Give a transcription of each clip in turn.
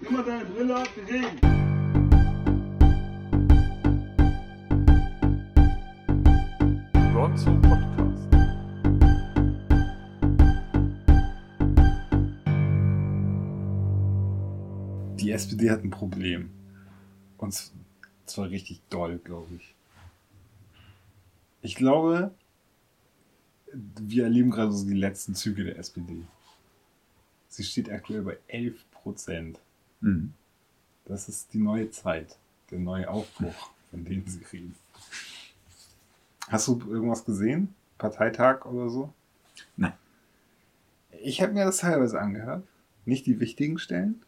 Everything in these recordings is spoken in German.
Nimm mal deine Brille ab, wir reden. Ronzo Podcast. Die SPD hat ein Problem. Und zwar richtig doll, glaube ich. Ich glaube, wir erleben gerade so die letzten Züge der SPD. Sie steht aktuell bei 11 Prozent. Mhm. Das ist die neue Zeit, der neue Aufbruch, von dem sie reden. Hast du irgendwas gesehen? Parteitag oder so? Nein. Ich habe mir das teilweise angehört. Nicht die wichtigen Stellen.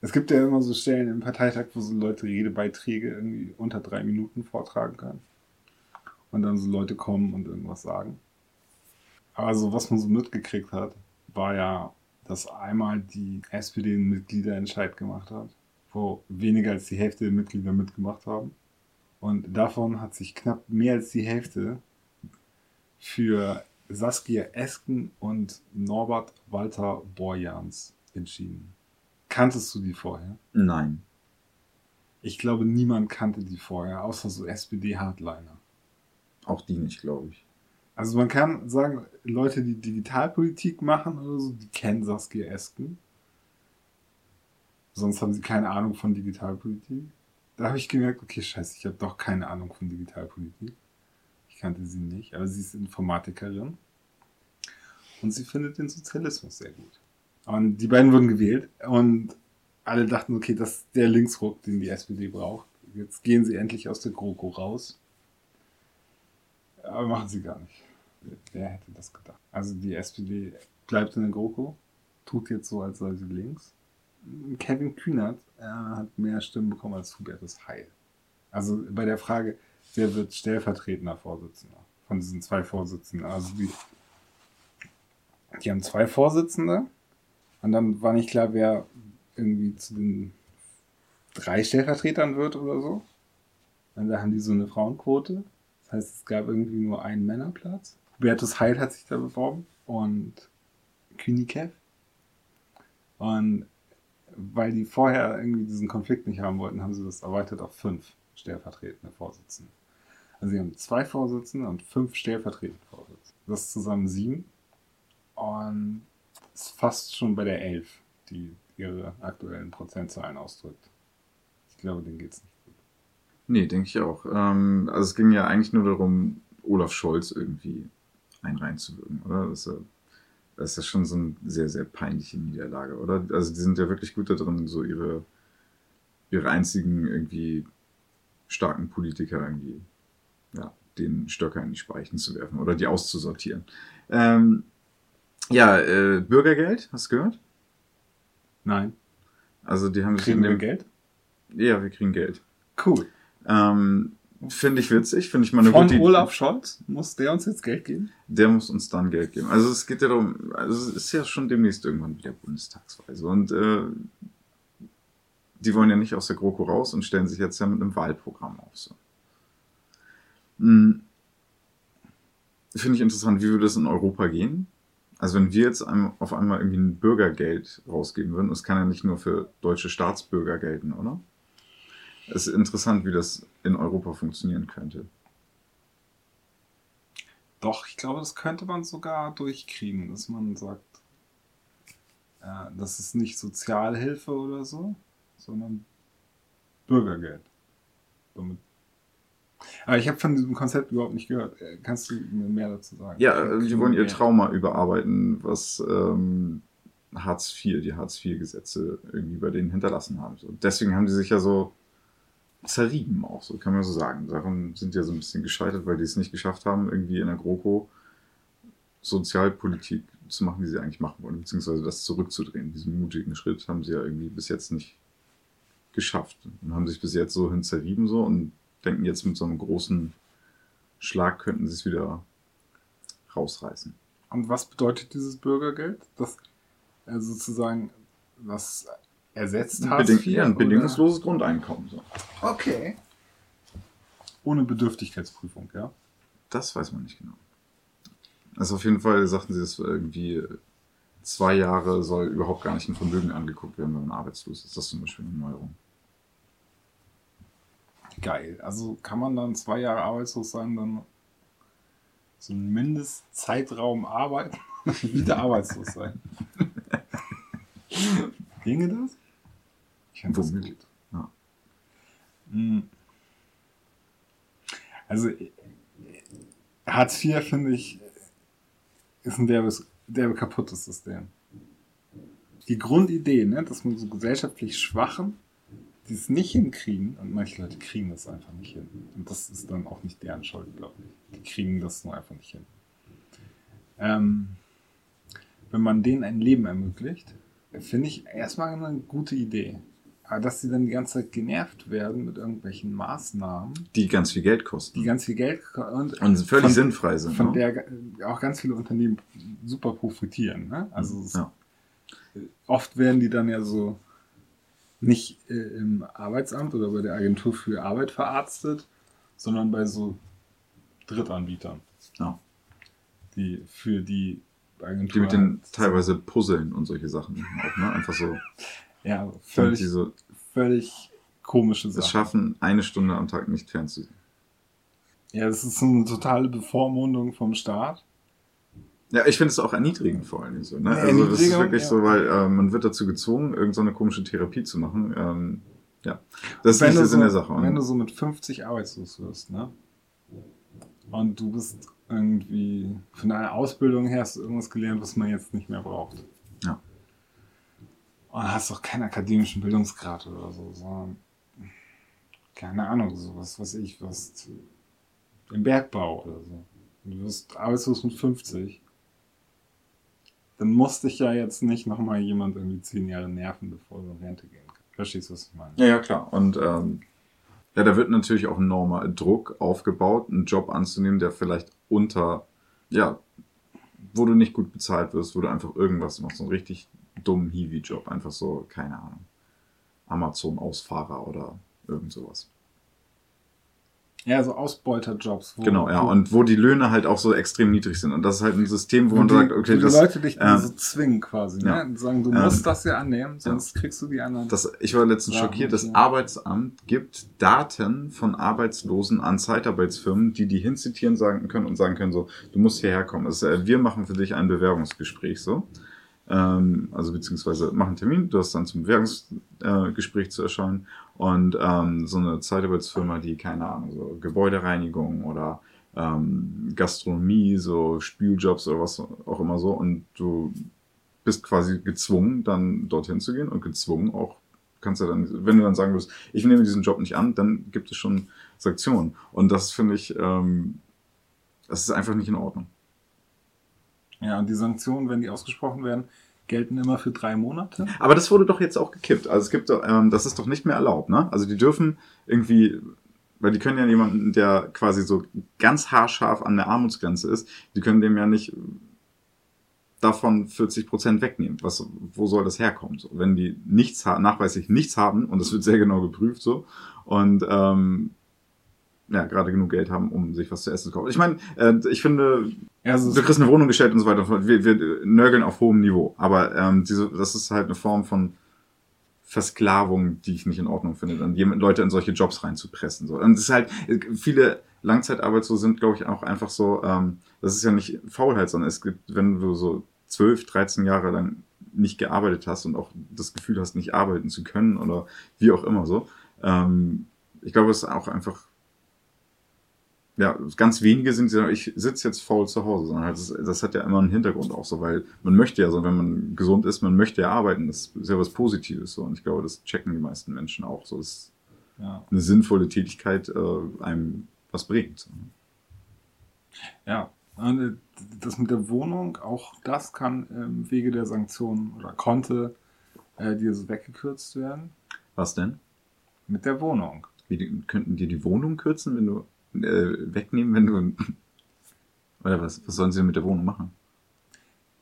Es gibt ja immer so Stellen im Parteitag, wo so Leute Redebeiträge irgendwie unter drei Minuten vortragen können. Und dann so Leute kommen und irgendwas sagen. Aber so, was man so mitgekriegt hat, war ja, dass einmal die SPD einen Mitgliederentscheid gemacht hat, wo weniger als die Hälfte der Mitglieder mitgemacht haben. Und davon hat sich knapp mehr als die Hälfte für Saskia Esken und Norbert Walter Borjans entschieden. Kanntest du die vorher? Nein. Ich glaube, niemand kannte die vorher, außer so SPD-Hardliner. Auch die nicht, glaube ich. Also man kann sagen, Leute, die Digitalpolitik machen oder so, die kennen Saskia Esken. Sonst haben sie keine Ahnung von Digitalpolitik. Da habe ich gemerkt, okay, scheiße, ich habe doch keine Ahnung von Digitalpolitik. Ich kannte sie nicht, aber sie ist Informatikerin. Und sie findet den Sozialismus sehr gut. Und die beiden wurden gewählt und alle dachten, okay, das ist der Linksruck, den die SPD braucht. Jetzt gehen sie endlich aus der GroKo raus. Aber machen sie gar nicht. Wer hätte das gedacht? Also die SPD bleibt in der GroKo, tut jetzt so, als sei sie links. Kevin Kühnert äh, hat mehr Stimmen bekommen als Hubertus Heil. Also bei der Frage, wer wird stellvertretender Vorsitzender von diesen zwei Vorsitzenden? Also die, die haben zwei Vorsitzende und dann war nicht klar, wer irgendwie zu den drei Stellvertretern wird oder so. Und da haben die so eine Frauenquote. Das heißt, es gab irgendwie nur einen Männerplatz. Hubertus Heil hat sich da beworben und Kühnikev. Und weil die vorher irgendwie diesen Konflikt nicht haben wollten, haben sie das erweitert auf fünf stellvertretende Vorsitzende. Also sie haben zwei Vorsitzende und fünf stellvertretende Vorsitzende. Das ist zusammen sieben. Und ist fast schon bei der elf, die ihre aktuellen Prozentzahlen ausdrückt. Ich glaube, denen geht's nicht gut. Nee, denke ich auch. Ähm, also es ging ja eigentlich nur darum, Olaf Scholz irgendwie ein reinzuwirken, oder? Das ist, ja, das ist schon so eine sehr, sehr peinliche Niederlage, oder? Also die sind ja wirklich gut da drin, so ihre, ihre einzigen irgendwie starken Politiker irgendwie, ja, den Stöcker in die Speichen zu werfen oder die auszusortieren. Ähm, ja, äh, Bürgergeld, hast du gehört? Nein. Also die haben sich Kriegen wir Geld? Ja, wir kriegen Geld. Cool. Ähm, finde ich witzig, finde ich mal eine Von gute Olaf Scholz muss der uns jetzt Geld geben? Der muss uns dann Geld geben. Also es geht ja darum, also es ist ja schon demnächst irgendwann wieder Bundestagsweise und äh, die wollen ja nicht aus der GroKo raus und stellen sich jetzt ja mit einem Wahlprogramm auf. So. Hm. Finde ich interessant, wie würde das in Europa gehen? Also wenn wir jetzt auf einmal irgendwie ein Bürgergeld rausgeben würden, das kann ja nicht nur für deutsche Staatsbürger gelten, oder? Es ist interessant, wie das in Europa funktionieren könnte. Doch, ich glaube, das könnte man sogar durchkriegen, dass man sagt, äh, das ist nicht Sozialhilfe oder so, sondern Bürgergeld. Damit. Aber ich habe von diesem Konzept überhaupt nicht gehört. Äh, Kannst du mir mehr dazu sagen? Ja, die wollen ihr. Trauma überarbeiten, was ähm, Hartz IV, die Hartz IV-Gesetze irgendwie bei denen hinterlassen haben. So. Deswegen haben die sich ja so zerrieben auch, so kann man so sagen. Daran sind ja so ein bisschen gescheitert, weil die es nicht geschafft haben, irgendwie in der GroKo Sozialpolitik zu machen, die sie eigentlich machen wollen, beziehungsweise das zurückzudrehen. Diesen mutigen Schritt haben sie ja irgendwie bis jetzt nicht geschafft und haben sich bis jetzt so hin zerrieben so und denken jetzt mit so einem großen Schlag könnten sie es wieder rausreißen. Und was bedeutet dieses Bürgergeld? Das äh, sozusagen, was ersetzt Hartz Beding IV? ja, ein oder- bedingungsloses Grundeinkommen. So. Okay. Ohne Bedürftigkeitsprüfung, ja? Das weiß man nicht genau. Also auf jeden Fall sagten sie, es war irgendwie zwei Jahre soll überhaupt gar nicht ein Vermögen angeguckt werden, wenn man arbeitslos ist. Das ist zum Beispiel eine Neuerung. Geil. Also kann man dann zwei Jahre arbeitslos sein, dann so einen Mindestzeitraum arbeiten und wieder arbeitslos sein. Ginge das? Womöglich. gut. Ja. Mm. Also Hartz IV finde ich ist ein derbes, derbe kaputtes System. Die Grundidee, ne, dass man so gesellschaftlich Schwachen, die es nicht hinkriegen, und manche Leute kriegen das einfach nicht hin. Und das ist dann auch nicht deren Schuld, glaube ich. Die kriegen das nur einfach nicht hin. Ähm, wenn man denen ein Leben ermöglicht, finde ich erstmal eine gute Idee. Aber dass sie dann die ganze Zeit genervt werden mit irgendwelchen Maßnahmen, Die ganz viel Geld kosten. die ganz viel Geld und, und völlig von, sinnfrei sind. von ne? der auch ganz viele Unternehmen super profitieren. Ne? Also es, ja. oft werden die dann ja so nicht äh, im Arbeitsamt oder bei der Agentur für Arbeit verarztet, sondern bei so Drittanbietern, Ja. die für die Die Agentur mit den halt- teilweise Puzzeln und solche Sachen auch, ne? Einfach so, ja, völlig, so völlig komische es Sachen. schaffen, eine Stunde am Tag nicht fernzusehen. Ja, das ist so eine totale Bevormundung vom Staat. Ja, ich finde es auch erniedrigend vor allen Dingen so. Ne? Ja, Also das ist wirklich ja. so, weil äh, man wird dazu gezwungen, irgendeine so eine komische Therapie zu machen. Ähm, ja, das ist wenn nicht der Sinn so, der Sache. Wenn Und du so mit 50 arbeitslos wirst, ne? Und du bist irgendwie von deiner Ausbildung her hast du irgendwas gelernt, was man jetzt nicht mehr braucht. Ja. Und hast auch keinen akademischen Bildungsgrad oder so, sondern keine Ahnung, sowas, was ich, was im Bergbau oder so. Du wirst arbeitslos mit 50. Dann musste ich ja jetzt nicht nochmal jemand irgendwie zehn Jahre nerven, bevor du in Rente gehen kannst. Verstehst du, was ich meine? ja, ja, klar. Und ähm, ja, da wird natürlich auch ein enormer Druck aufgebaut, einen Job anzunehmen, der vielleicht unter, ja, wo du nicht gut bezahlt wirst, wo du einfach irgendwas machst, so einen richtig dummen Hiwi-Job, einfach so, keine Ahnung, Amazon-Ausfahrer oder irgend sowas. Ja, so Ausbeuterjobs. Genau, ja. Und wo die Löhne halt auch so extrem niedrig sind. Und das ist halt ein System, wo wo man die, sagt, okay, die das, Leute dich ähm, so zwingen quasi. Ne? ja. Und sagen, du Ähm, musst das ja annehmen, sonst kriegst du die anderen. das, ich war letztens Ja, schockiert, das okay. Arbeitsamt gibt Daten von Arbeitslosen an Zeitarbeitsfirmen, die die hinzitieren sagen können und sagen können so, du musst hierher kommen. Das, äh, wir machen für dich ein Bewerbungsgespräch so. Ähm, also beziehungsweise machen einen Termin, du hast dann zum Bewerbungsgespräch äh, zu erscheinen und ähm, so eine Zeitarbeitsfirma, die, keine Ahnung, so Gebäudereinigung oder ähm, Gastronomie, so Spüljobs oder was auch immer so und du bist quasi gezwungen, dann dorthin zu gehen und gezwungen auch, kannst du dann, wenn du dann sagen wirst, ich nehme diesen Job nicht an, dann gibt es schon Sanktionen. Und das finde ich, ähm, das ist einfach nicht in Ordnung. Ja, und die Sanktionen, wenn die ausgesprochen werden, gelten immer für drei Monate. Aber das wurde doch jetzt auch gekippt. Also es gibt, ähm, das ist doch nicht mehr erlaubt, ne? Also die dürfen irgendwie, weil die können ja jemanden, der quasi so ganz haarscharf an der Armutsgrenze ist, die können dem ja nicht davon 40 Prozent wegnehmen. Was, wo soll das herkommen? So, wenn die nichts nachweislich nichts haben und das wird sehr genau geprüft so und ähm, ja gerade genug Geld haben, um sich was zu essen zu kaufen. Ich meine, äh, ich finde, also du kriegst eine Wohnung gestellt und so weiter. Wir, wir nörgeln auf hohem Niveau. Aber ähm, diese, das ist halt eine Form von Versklavung, die ich nicht in Ordnung finde, dann jemand, Leute in solche Jobs reinzupressen. So. Und es ist halt, viele Langzeitarbeitslose sind, glaube ich, auch einfach so, ähm, das ist ja nicht Faulheit, sondern es gibt, wenn du so 12, 13 Jahre lang nicht gearbeitet hast und auch das Gefühl hast, nicht arbeiten zu können oder wie auch immer so. Ähm, ich glaube, es ist auch einfach ja, ganz wenige sind, die sagen, ich sitze jetzt faul zu Hause, sondern halt, das, das hat ja immer einen Hintergrund auch so, weil man möchte ja so, wenn man gesund ist, man möchte ja arbeiten, das ist ja was Positives so und ich glaube, das checken die meisten Menschen auch so, dass ja, eine sinnvolle Tätigkeit äh, einem was bringt. So. ja. Äh, das mit der Wohnung, auch das kann im Wege der Sanktionen oder konnte äh, dir so weggekürzt werden. Was denn? Mit der Wohnung. Wie, könnten die die Wohnung kürzen, wenn du äh, wegnehmen, wenn du oder was? Was sollen sie denn mit der Wohnung machen?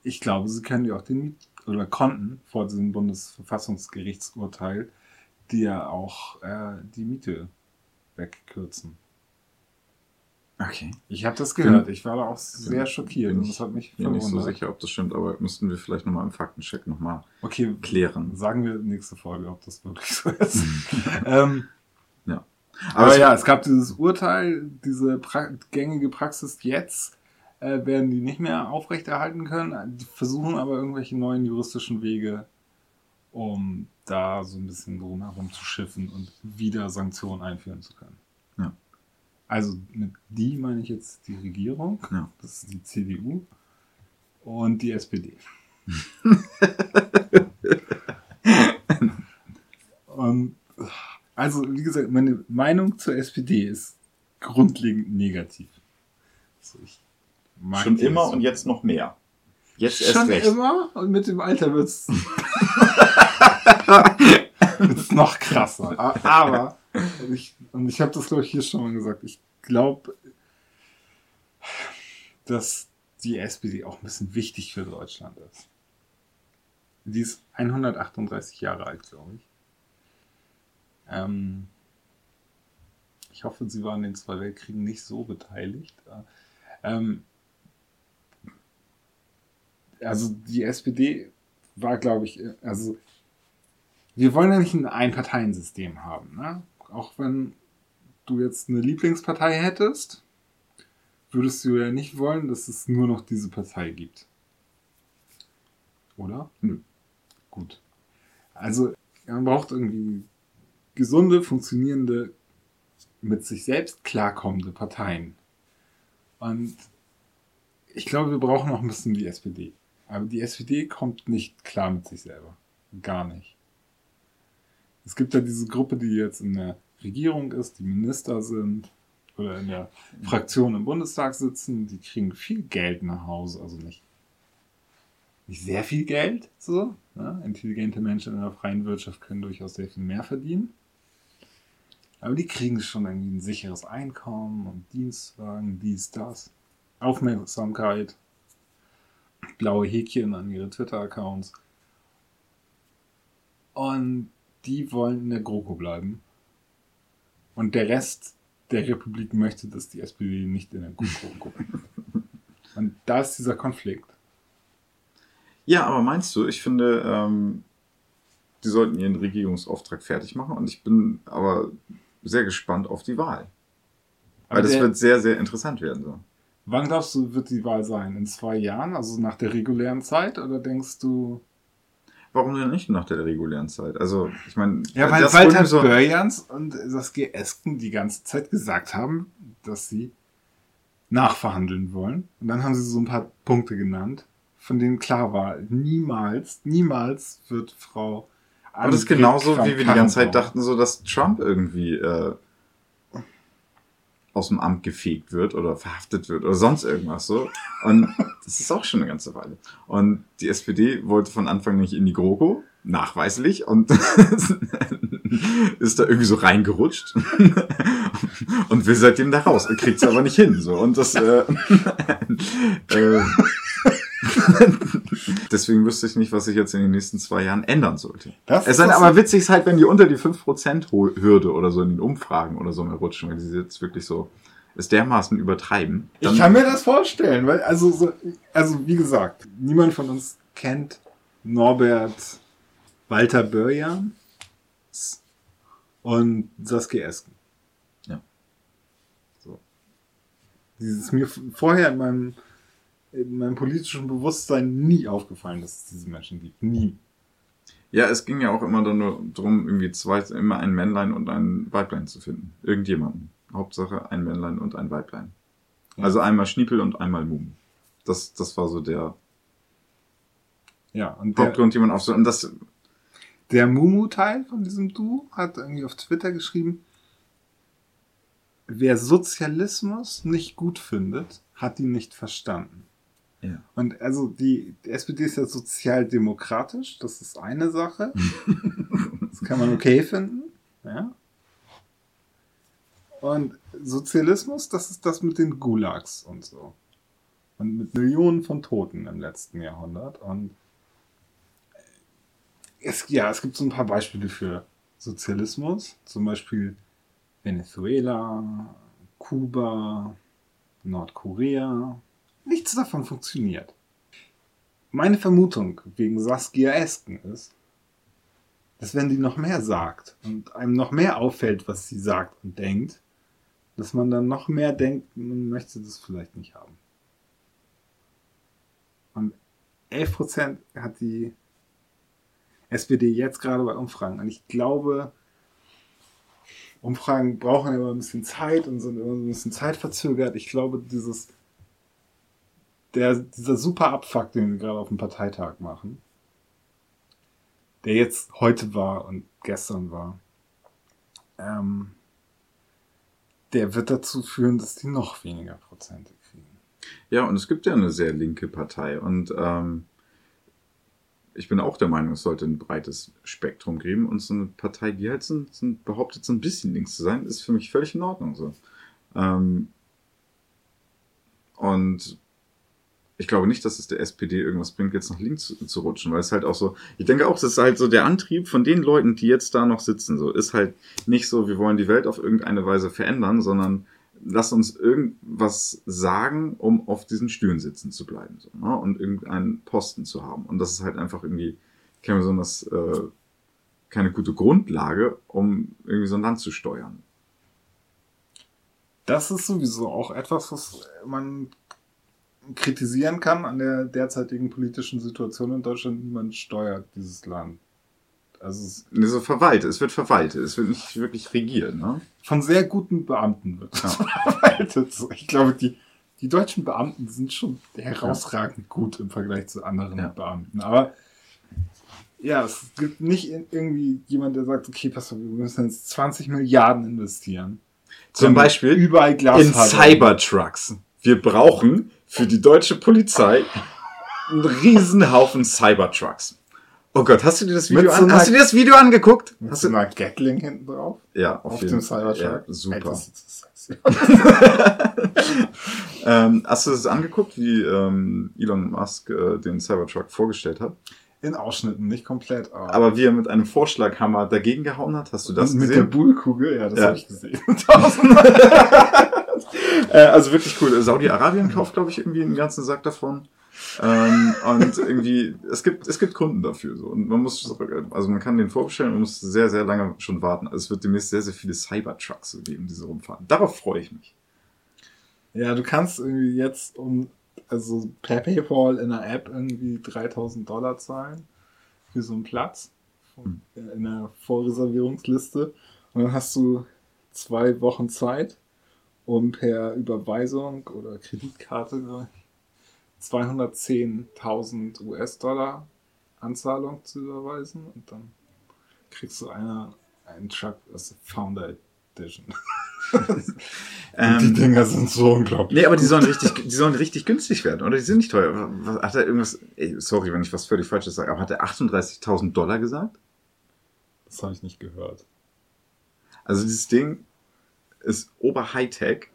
Ich glaube, sie können ja auch den Miet oder konnten vor diesem Bundesverfassungsgerichtsurteil dir auch äh, die Miete wegkürzen. Okay. Ich habe das gehört. Ich war da auch sehr schockiert Bin und ich das hat mich Bin nicht so sicher, ob das stimmt, aber müssten wir vielleicht nochmal im Faktencheck nochmal Okay, klären. sagen wir nächste Folge, ob das wirklich so ist. ähm. Aber es- ja, es gab dieses Urteil, diese pra gängige Praxis jetzt äh, werden die nicht mehr aufrechterhalten können. Die versuchen aber irgendwelche neuen juristischen Wege, um da so ein bisschen drum herum zu schiffen und wieder Sanktionen einführen zu können. Ja. Also mit die meine ich jetzt die Regierung, Ja. das ist die CDU und die SPD. und also, wie gesagt, meine Meinung zur SPD ist grundlegend negativ. Also Schon immer so. und jetzt noch mehr. Jetzt erst Schon recht. immer und mit dem Alter wird's wird's noch krasser. Aber und ich, und ich habe das glaube ich hier schon mal gesagt. Ich glaube, dass die SPD auch ein bisschen wichtig für Deutschland ist. Die ist 138 Jahre alt, glaube ich. Ähm, ich hoffe, sie war in den zwei Weltkriegen nicht so beteiligt. Ähm, also die SPD war, glaube ich, äh, also wir wollen ja nicht ein Einparteiensystem haben. Ne? Auch wenn du jetzt eine Lieblingspartei hättest, würdest du ja nicht wollen, dass es nur noch diese Partei gibt. Oder? Nö. Gut. Also man braucht irgendwie gesunde, funktionierende, mit sich selbst klarkommende Parteien. Und ich glaube, wir brauchen noch ein bisschen die SPD. Aber die SPD kommt nicht klar mit sich selber. Gar nicht. Es gibt ja diese Gruppe, die jetzt in der Regierung ist, die Minister sind oder in der Fraktion im Bundestag sitzen, die kriegen viel Geld nach Hause, also nicht, nicht sehr viel Geld, so. Ne? Intelligente Menschen in der freien Wirtschaft können durchaus sehr viel mehr verdienen. Aber die kriegen schon irgendwie ein sicheres Einkommen und Dienstwagen, dies, das. Aufmerksamkeit, blaue Häkchen an ihre Twitter-Accounts. Und die wollen in der GroKo bleiben. Und der Rest der Republik möchte, dass die SPD nicht in der GroKo bleibt. Und da ist dieser Konflikt. Ja, aber meinst du, ich finde, ähm, die sollten ihren Regierungsauftrag fertig machen und ich bin aber sehr gespannt auf die Wahl. Aber Weil das wird sehr, sehr interessant werden. So. Wann glaubst du, wird die Wahl sein? In zwei Jahren, also nach der regulären Zeit? Oder denkst du. Warum denn nicht nach der regulären Zeit? Also, ich meine, Ja, weil Walter so, Börjans und Saskia Esken die ganze Zeit gesagt haben, dass sie nachverhandeln wollen. Und dann haben sie so ein paar Punkte genannt, von denen klar war, niemals, niemals wird Frau. Aber das ist genauso, wie wir die ganze Zeit dachten, so dass Trump irgendwie äh, aus dem Amt gefegt wird oder verhaftet wird oder sonst irgendwas so. Und das ist auch schon eine ganze Weile. Und die SPD wollte von Anfang nicht in die GroKo, nachweislich, und ist da irgendwie so reingerutscht und will seitdem da raus. Er kriegt es aber nicht hin. So. Und das äh, äh, Deswegen wüsste ich nicht, was sich jetzt in den nächsten zwei Jahren ändern sollte. Das Es dann was- aber witzig ist halt, wenn die unter die 5%-Hürde oder so in den Umfragen oder so mehr rutschen, weil die jetzt wirklich so es dermaßen übertreiben. Ich kann mir das vorstellen, weil, also, so, also, wie gesagt, niemand von uns kennt Norbert Walter Börjans und Saskia Esken. Ja. So. Dieses mir vorher in meinem, in meinem politischen Bewusstsein nie aufgefallen, dass es diese Menschen gibt. Nie. Ja, es ging ja auch immer dann nur darum, irgendwie zwei, immer ein Männlein und ein Weiblein zu finden. Irgendjemanden. Hauptsache ein Männlein und ein Weiblein. Ja. Also einmal Schniepel und einmal Mumu. Das, das war so der Ja, und der, Hauptgrund, jemand auf so. Und das, der Mumu-Teil von diesem Duo hat irgendwie auf Twitter geschrieben, wer Sozialismus nicht gut findet, hat ihn nicht verstanden. Ja. Und also die, die SPD ist ja sozialdemokratisch, das ist eine Sache. Das kann man okay finden. Ja. Und Sozialismus, das ist das mit den Gulags und so. Und mit Millionen von Toten im letzten Jahrhundert. Und es, ja, es gibt so ein paar Beispiele für Sozialismus. Zum Beispiel Venezuela, Kuba, Nordkorea. Nichts davon funktioniert. Meine Vermutung wegen Saskia Esken ist, dass wenn die noch mehr sagt und einem noch mehr auffällt, was sie sagt und denkt, dass man dann noch mehr denkt, man möchte das vielleicht nicht haben. Und 11% hat die SPD jetzt gerade bei Umfragen. Und ich glaube, Umfragen brauchen immer ein bisschen Zeit und sind immer ein bisschen zeitverzögert. Ich glaube, dieses, der, dieser super Abfuck, den wir gerade auf dem Parteitag machen, der jetzt heute war und gestern war, ähm, der wird dazu führen, dass die noch weniger Prozente kriegen. Ja, und es gibt ja eine sehr linke Partei und ähm, ich bin auch der Meinung, es sollte ein breites Spektrum geben und so eine Partei, die halt so, so behauptet, so ein bisschen links zu sein, ist für mich völlig in Ordnung so. Ähm, und ich glaube nicht, dass es der SPD irgendwas bringt, jetzt nach links zu, zu, rutschen, weil es halt auch so, ich denke auch, das ist halt so der Antrieb von den Leuten, die jetzt da noch sitzen, so, ist halt nicht so, wir wollen die Welt auf irgendeine Weise verändern, sondern lass uns irgendwas sagen, um auf diesen Stühlen sitzen zu bleiben so, ne? und irgendeinen Posten zu haben. Und das ist halt einfach irgendwie keine besonders äh, keine gute Grundlage, um irgendwie so ein Land zu steuern. Das ist sowieso auch etwas, was man kritisieren kann an der derzeitigen politischen Situation in Deutschland. Niemand steuert dieses Land. Also es, nee, so verwaltet. Es wird verwaltet. Es wird nicht wirklich regiert. Ne? Von sehr guten Beamten wird es ja. verwaltet. Ich glaube, die, die deutschen Beamten sind schon herausragend gut im Vergleich zu anderen ja. Beamten. Aber ja, es gibt nicht irgendwie jemand, der sagt, okay, pass auf, wir müssen jetzt 20 Milliarden investieren. Zum Beispiel überall Glas in Cybertrucks. Wir brauchen für die deutsche Polizei einen Riesenhaufen Cybertrucks. Oh Gott, hast du dir das Video, an, hast du dir das Video angeguckt? Mit hast so einer Gatling hinten drauf? Ja, auf, auf dem Cybertruck. Ja, super. ähm, hast du das angeguckt, wie ähm, Elon Musk äh, den Cybertruck vorgestellt hat? In Ausschnitten, nicht komplett. Aber, aber wie er mit einem Vorschlaghammer dagegen gehauen hat, hast du das Und gesehen? Mit der Bullkugel, ja, das ja. habe ich gesehen. äh, also wirklich cool. Saudi-Arabien kauft, glaube ich, irgendwie einen ganzen Sack davon. ähm, und irgendwie, es gibt, es gibt Kunden dafür. So. Und man muss, also man kann den vorbestellen, man muss sehr, sehr lange schon warten. Also es wird demnächst sehr, sehr viele Cybertrucks geben, die so rumfahren. Darauf freue ich mich. Ja, du kannst irgendwie jetzt um, also per PayPal in der App irgendwie 3000 Dollar zahlen für so einen Platz hm. in der Vorreservierungsliste. Und dann hast du zwei Wochen Zeit, um per Überweisung oder Kreditkarte 210.000 US-Dollar Anzahlung zu überweisen und dann kriegst du eine, einen Truck aus Founder Edition. ähm, die Dinger sind so unglaublich. Nee, aber die sollen richtig, die sollen richtig günstig werden, oder? Die sind nicht teuer. Hat er irgendwas, ey, sorry, wenn ich was völlig Falsches sage, aber hat er 38.000 Dollar gesagt? Das habe ich nicht gehört. Also dieses Ding ist ober-Hightech,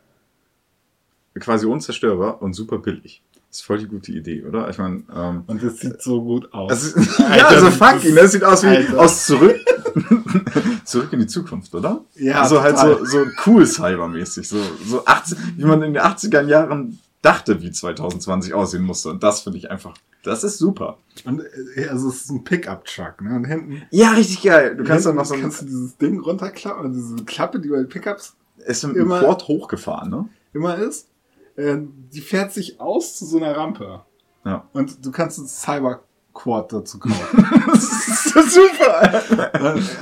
quasi unzerstörbar und super billig. Das ist voll die gute Idee, oder? Ich meine, ähm, und das sieht so gut aus. Also, ja, also fucking, das sieht aus wie Alter. aus zurück, zurück in die Zukunft, oder? Ja. Also halt so, so cool cybermäßig, so, so 80, wie man in den 80er Jahren dachte, wie 2020 aussehen musste. Und das finde ich einfach, das ist super. Und äh, also es ist ein Pickup-Truck, ne? Und hinten. Ja, richtig geil. Du kannst dann noch so ein, kannst du dieses Ding runterklappen, diese Klappe, die bei den Pickups ist im immer, Port hochgefahren, ne? Immer ist. Äh, die fährt sich aus zu so einer Rampe. Ja. Und du kannst ein Cyber-Quad dazu kaufen. das ist super.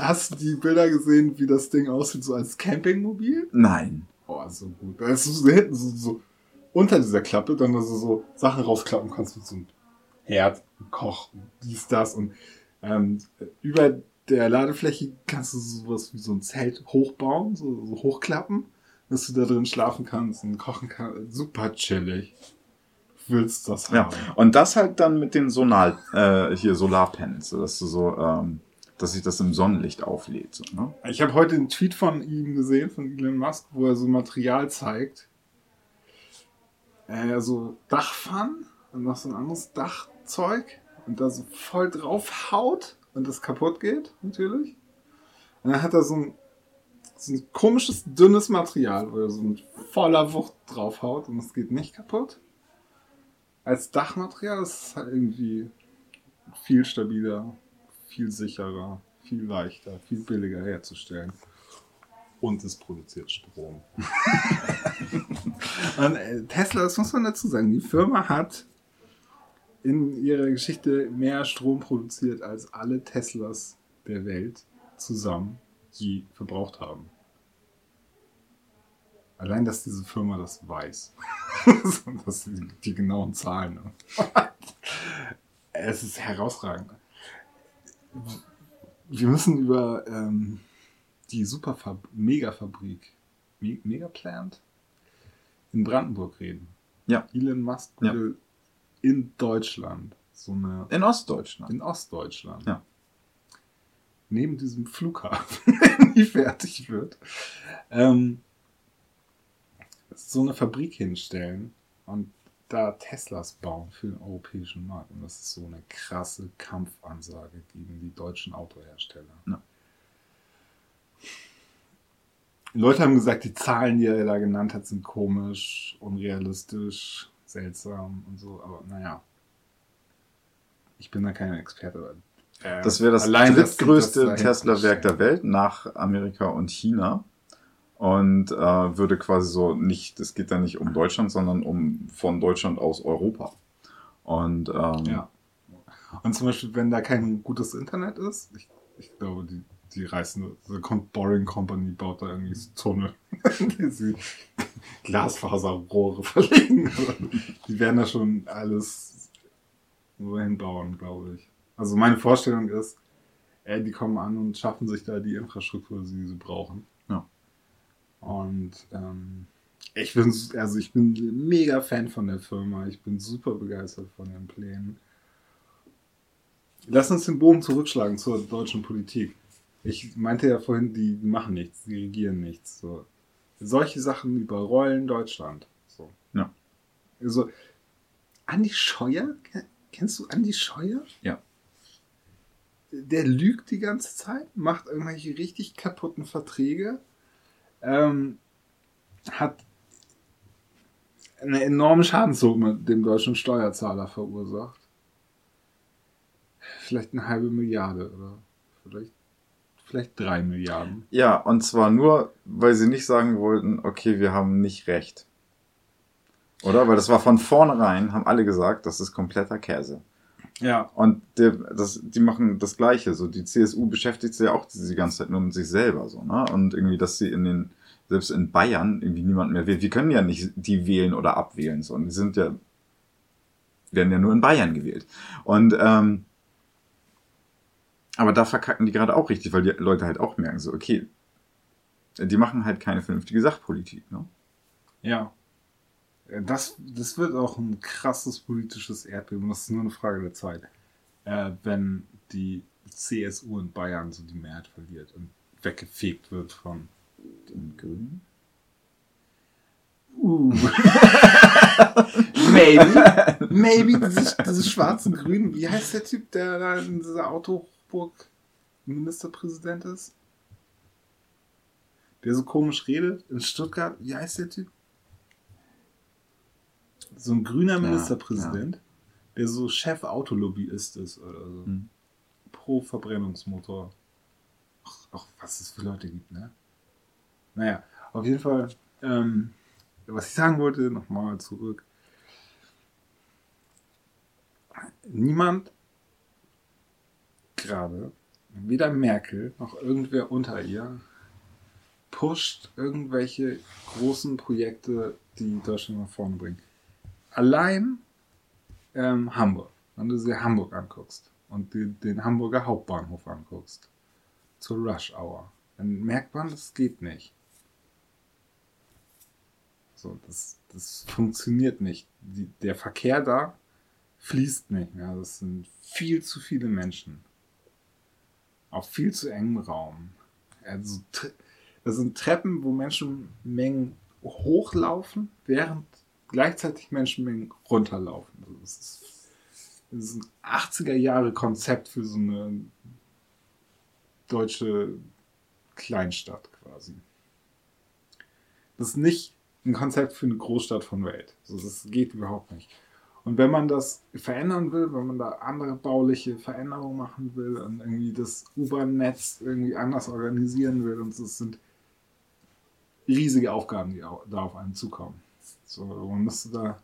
Hast du die Bilder gesehen, wie das Ding aussieht, so als Campingmobil? Nein. Oh, so gut. Da ist so hinten so, so unter dieser Klappe, dann also so Sachen rausklappen kannst mit so einem Herd, Koch, dies, das und ähm, über der Ladefläche kannst du sowas wie so ein Zelt hochbauen, so, so hochklappen dass du da drin schlafen kannst und kochen kannst. Super chillig. Du willst das haben. Ja, und das halt dann mit den Sonar, äh, hier Solarpanels, dass du so, ähm, dass sich das im Sonnenlicht auflädt. So, ne? Ich habe heute einen Tweet von ihm gesehen, von Elon Musk, wo er so Material zeigt. Äh, so Dachpfannen und noch so ein anderes Dachzeug und da so voll drauf haut und das kaputt geht, natürlich. Und dann hat er so ein so ein komisches, dünnes Material, wo er so mit voller Wucht draufhaut und es geht nicht kaputt. Als Dachmaterial ist es halt irgendwie viel stabiler, viel sicherer, viel leichter, viel billiger herzustellen. Und es produziert Strom. und äh, Tesla, das muss man dazu sagen, die Firma hat in ihrer Geschichte mehr Strom produziert als alle Teslas der Welt zusammen je verbraucht haben. Allein, dass diese Firma das weiß. das sind die, die genauen Zahlen. Ne? es ist herausragend. Wir müssen über ähm, die Superfab Megafabrik, Me Megaplant in Brandenburg reden. Ja. Elon Musk Ja. will in Deutschland so eine In Ostdeutschland. in Ostdeutschland. Ja. Neben diesem Flughafen, wenn die fertig wird, ähm, so eine Fabrik hinstellen und da Teslas bauen für den europäischen Markt. Und das ist so eine krasse Kampfansage gegen die deutschen Autohersteller. Ja. Leute haben gesagt, die Zahlen, die er da genannt hat, sind komisch, unrealistisch, seltsam und so, aber naja. Ich bin da kein Experte. aber, äh, Das wäre das drittgrößte Tesla-Werk der. Welt nach Amerika und China. Und äh, würde quasi so nicht, es geht da nicht um Deutschland, sondern um von Deutschland aus Europa. Und ähm, Ja. Und zum Beispiel, wenn da kein gutes Internet ist, ich, ich glaube, die, die reißen, The Boring Company baut da irgendwie so Tunnel, die sie Glasfaserrohre verlegen. Die werden da schon alles so hinbauen, glaube ich. Also meine Vorstellung ist, äh, die kommen an und schaffen sich da die Infrastruktur, die sie brauchen. Und ähm, ich bin, also ich bin mega Fan von der Firma. Ich bin super begeistert von den Plänen. Lass uns den Bogen zurückschlagen zur deutschen Politik. Ich meinte ja vorhin, die machen nichts, die regieren nichts. So. Solche Sachen überrollen Deutschland. So. Ja. Also, Andi Scheuer, Ke- kennst du Andi Scheuer? Ja. Der lügt die ganze Zeit, macht irgendwelche richtig kaputten Verträge, ähm, hat eine enorme Schadenssumme dem deutschen Steuerzahler verursacht. Vielleicht eine halbe Milliarde oder vielleicht, vielleicht drei Milliarden. ja, und zwar nur, weil sie nicht sagen wollten, okay, wir haben nicht recht. Oder? Weil das war von vornherein, haben alle gesagt, das ist kompletter Käse. Ja. Und der, das, die machen das Gleiche. So, die CSU beschäftigt sich ja auch die ganze Zeit nur mit sich selber. So, ne? Und irgendwie, dass sie in den, selbst in Bayern irgendwie niemand mehr wählt. Wir können ja nicht die wählen oder abwählen. So. Und die sind ja, werden ja nur in Bayern gewählt. Und, ähm, aber da verkacken die gerade auch richtig, weil die Leute halt auch merken, so, okay, die machen halt keine vernünftige Sachpolitik. Ne? Ja. Äh, Das, das wird auch ein krasses politisches Erdbeben. Das ist nur eine Frage der Zeit. Äh, wenn die CSU in Bayern so die Mehrheit verliert und weggefegt wird von. Den Grünen. Uh. Maybe. Maybe diese, diese schwarzen Grünen. Wie heißt der Typ, der da in dieser Autohochburg Ministerpräsident ist? Der so komisch redet in Stuttgart. Wie heißt der Typ? So ein grüner Ministerpräsident, der so Chef-Autolobbyist ist oder so. Hm. Pro Verbrennungsmotor. Ach, ach, was es für Leute gibt, ne? Naja, auf jeden Fall, ähm, was ich sagen wollte, nochmal zurück. Niemand gerade, weder Merkel noch irgendwer unter ihr, pusht irgendwelche großen Projekte, die Deutschland nach vorne bringen. Allein ähm, Hamburg, wenn du dir Hamburg anguckst und dir den Hamburger Hauptbahnhof anguckst, zur Rush Hour, dann merkt man, das geht nicht. So, das, das funktioniert nicht. Die, der Verkehr da fließt nicht mehr. Das sind viel zu viele Menschen. Auf viel zu engem Raum. Also, das sind Treppen, wo Menschenmengen hochlaufen, während gleichzeitig Menschenmengen runterlaufen. Also Das ist, das ist ein 80er Jahre Konzept für so eine deutsche Kleinstadt quasi. Das ist nicht ein Konzept für eine Großstadt von Welt. Das geht überhaupt nicht. Und wenn man das verändern will, wenn man da andere bauliche Veränderungen machen will und irgendwie das U-Bahn-Netz irgendwie anders organisieren will, und das sind riesige Aufgaben, die da auf einen zukommen. So, man müsste da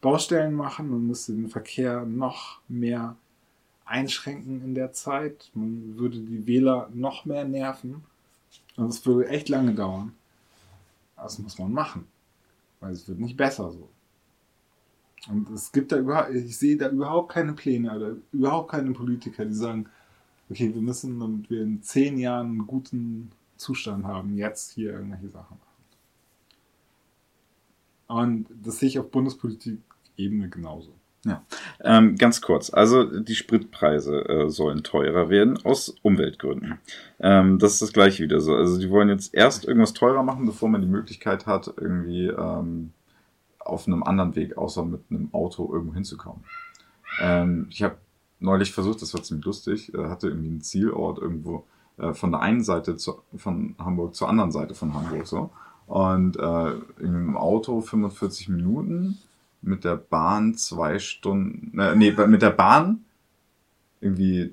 Baustellen machen, man müsste den Verkehr noch mehr einschränken in der Zeit. Man würde die Wähler noch mehr nerven. Und es würde echt lange dauern. Das muss man machen. Weil es wird nicht besser so. Und es gibt da überhaupt, ich sehe da überhaupt keine Pläne oder überhaupt keine Politiker, die sagen, okay, wir müssen, damit wir in zehn Jahren einen guten Zustand haben, jetzt hier irgendwelche Sachen machen. Und das sehe ich auf Bundespolitik-Ebene genauso. Ähm, ganz kurz, also die Spritpreise äh, sollen teurer werden aus Umweltgründen. Ähm, das ist das gleiche wieder so. Also die wollen jetzt erst irgendwas teurer machen, bevor man die Möglichkeit hat, irgendwie ähm, auf einem anderen Weg, außer mit einem Auto irgendwo hinzukommen. Ähm, ich habe neulich versucht, das war ziemlich lustig, äh, hatte irgendwie einen Zielort irgendwo äh, von der einen Seite zu, von Hamburg zur anderen Seite von Hamburg so. Und äh, im Auto 45 Minuten, mit der Bahn zwei Stunden, äh, nee, mit der Bahn irgendwie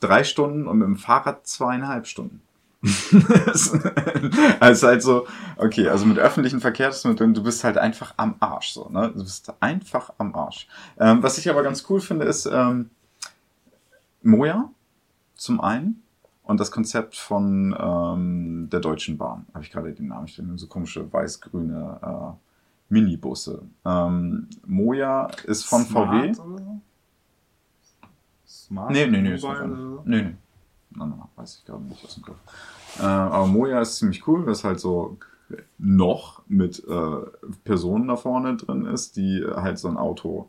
drei Stunden und mit dem Fahrrad zweieinhalb Stunden. also halt so, okay, also mit öffentlichen Verkehrsmitteln, du bist halt einfach am Arsch, so, ne? Du bist einfach am Arsch. Ähm, was ich aber ganz cool finde, ist ähm, Moja zum einen und das Konzept von ähm, der Deutschen Bahn. Habe ich gerade den Namen, ich finde so komische weiß-grüne äh, Minibusse. Ähm, Moja ist von VW. Smart oder so? Smart? Nee, nee, nee, Mobile nee, nee. Nein, nein, nein, weiß ich gerade nicht aus dem Kopf. Äh, aber Moja ist ziemlich cool, weil es halt so noch mit äh, Personen da vorne drin ist, die halt so ein Auto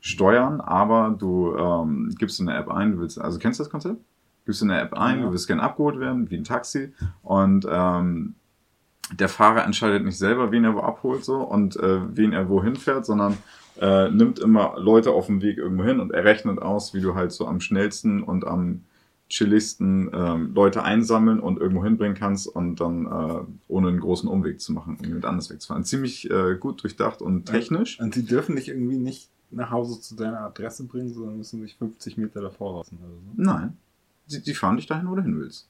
steuern, aber du ähm, gibst in der App ein, du willst, also kennst du das Konzept? Gibst in der App ein, Ja. du willst gerne abgeholt werden, wie ein Taxi und ähm, der Fahrer entscheidet nicht selber, wen er wo abholt so und äh, wen er wohin fährt, sondern äh, nimmt immer Leute auf dem Weg irgendwo hin und er rechnet aus, wie du halt so am schnellsten und am chilligsten ähm, Leute einsammeln und irgendwo hinbringen kannst und dann äh, ohne einen großen Umweg zu machen, irgendwie mit anders wegzufahren. Ziemlich äh, gut durchdacht und technisch. Und die dürfen dich irgendwie nicht nach Hause zu deiner Adresse bringen, sondern müssen sich 50 Meter davor lassen oder so. Nein. Die, die fahren dich dahin, wo du hin willst.